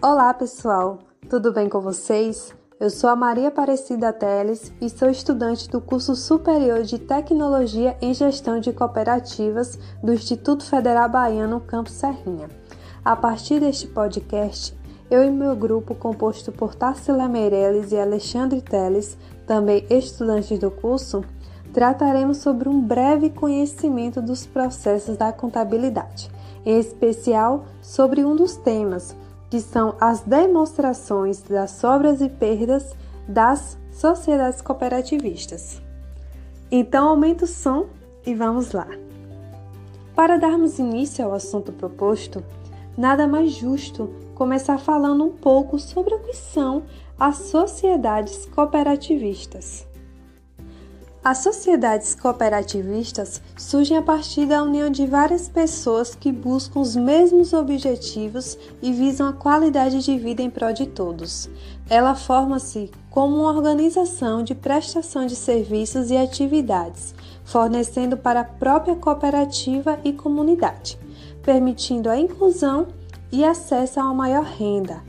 Olá pessoal, tudo bem com vocês? Eu sou a Maria Aparecida Teles e sou estudante do curso superior de Tecnologia em Gestão de Cooperativas do Instituto Federal Baiano Campus Serrinha. A partir deste podcast, eu e meu grupo, composto por Tarsila Meirelles e Alexandre Teles, também estudantes do curso, trataremos sobre um breve conhecimento dos processos da contabilidade, em especial sobre um dos temas, que são as demonstrações das sobras e perdas das sociedades cooperativistas. Então, aumenta o som e vamos lá. Para darmos início ao assunto proposto, nada mais justo começar falando um pouco sobre o que são as sociedades cooperativistas. As sociedades cooperativistas surgem a partir da união de várias pessoas que buscam os mesmos objetivos e visam a qualidade de vida em prol de todos. Ela forma-se como uma organização de prestação de serviços e atividades, fornecendo para a própria cooperativa e comunidade, permitindo a inclusão e acesso a uma maior renda.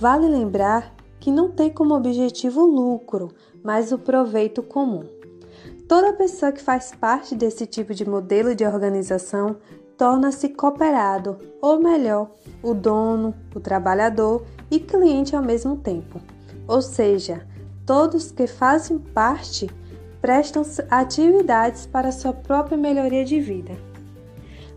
Vale lembrar que não tem como objetivo o lucro, mas o proveito comum. Toda pessoa que faz parte desse tipo de modelo de organização torna-se cooperado, ou melhor, o dono, o trabalhador e cliente ao mesmo tempo. Ou seja, todos que fazem parte prestam atividades para sua própria melhoria de vida.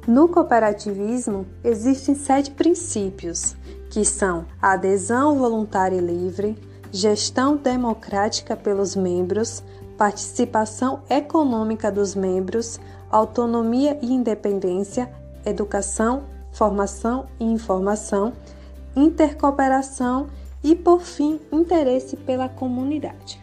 No cooperativismo, existem sete princípios, que são adesão voluntária e livre, gestão democrática pelos membros, participação econômica dos membros, autonomia e independência, educação, formação e informação, intercooperação e, por fim, interesse pela comunidade.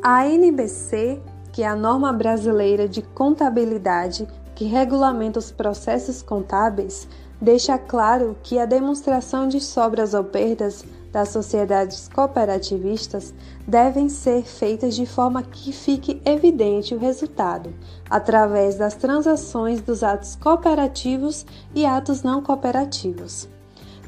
A NBC, que é a norma brasileira de contabilidade que regulamenta os processos contábeis, deixa claro que a demonstração de sobras ou perdas das sociedades cooperativistas devem ser feitas de forma que fique evidente o resultado, através das transações dos atos cooperativos e atos não cooperativos.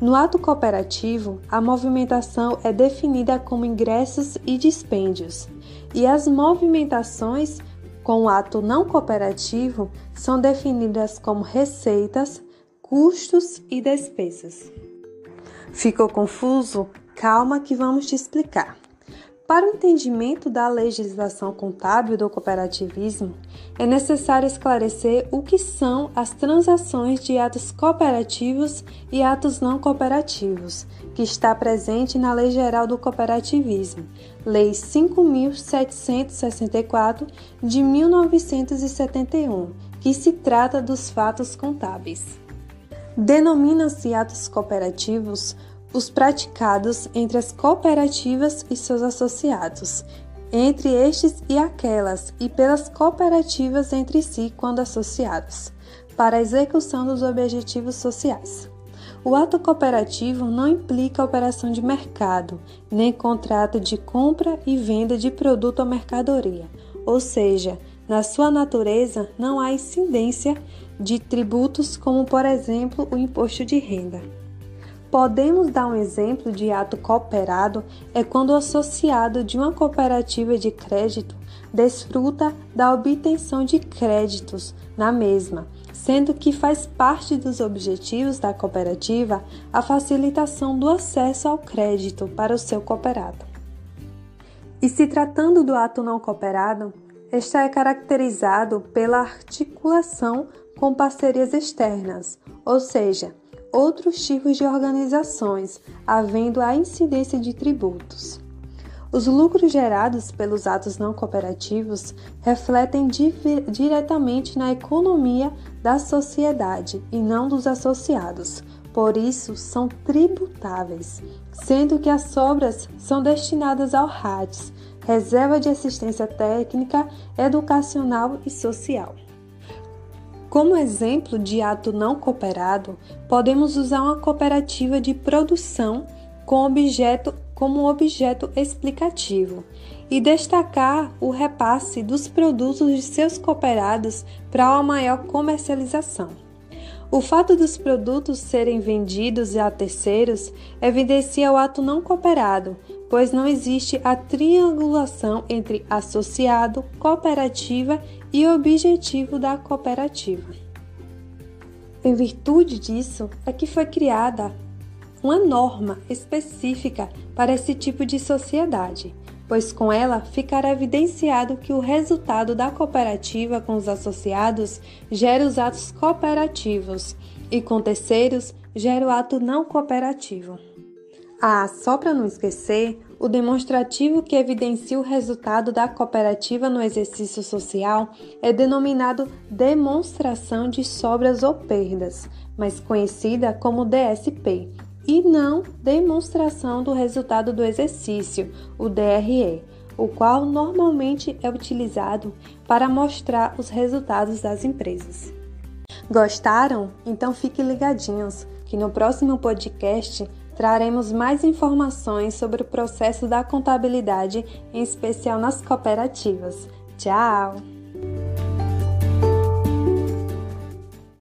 No ato cooperativo, a movimentação é definida como ingressos e dispêndios, e as movimentações com o ato não cooperativo são definidas como receitas, custos e despesas. Ficou confuso? Calma que vamos te explicar. Para o entendimento da legislação contábil do cooperativismo, é necessário esclarecer o que são as transações de atos cooperativos e atos não cooperativos, que está presente na Lei Geral do Cooperativismo, Lei 5.764 de 1971, que se trata dos fatos contábeis. Denomina-se atos cooperativos os praticados entre as cooperativas e seus associados, entre estes e aquelas, e pelas cooperativas entre si quando associadas, para a execução dos objetivos sociais. O ato cooperativo não implica operação de mercado, nem contrato de compra e venda de produto ou mercadoria, ou seja, na sua natureza não há incidência de tributos, como por exemplo o imposto de renda. Podemos dar um exemplo de ato cooperado é quando o associado de uma cooperativa de crédito desfruta da obtenção de créditos na mesma, sendo que faz parte dos objetivos da cooperativa a facilitação do acesso ao crédito para o seu cooperado. E se tratando do ato não cooperado, este é caracterizado pela articulação com parcerias externas, ou seja, outros tipos de organizações, havendo a incidência de tributos. Os lucros gerados pelos atos não cooperativos refletem diretamente na economia da sociedade e não dos associados, por isso são tributáveis, sendo que as sobras são destinadas ao RATS, Reserva de Assistência Técnica, Educacional e Social. Como exemplo de ato não cooperado, podemos usar uma cooperativa de produção com objeto como objeto explicativo e destacar o repasse dos produtos de seus cooperados para uma maior comercialização. O fato dos produtos serem vendidos a terceiros evidencia o ato não cooperado, pois não existe a triangulação entre associado, cooperativa e objetivo da cooperativa. Em virtude disso, é que foi criada uma norma específica para esse tipo de sociedade, pois com ela ficará evidenciado que o resultado da cooperativa com os associados gera os atos cooperativos e com terceiros gera o ato não cooperativo. Ah, só para não esquecer, o demonstrativo que evidencia o resultado da cooperativa no exercício social é denominado demonstração de sobras ou perdas, mais conhecida como DSP, e não demonstração do resultado do exercício, o DRE, o qual normalmente é utilizado para mostrar os resultados das empresas. Gostaram? Então fiquem ligadinhos que no próximo podcast traremos mais informações sobre o processo da contabilidade, em especial nas cooperativas. Tchau!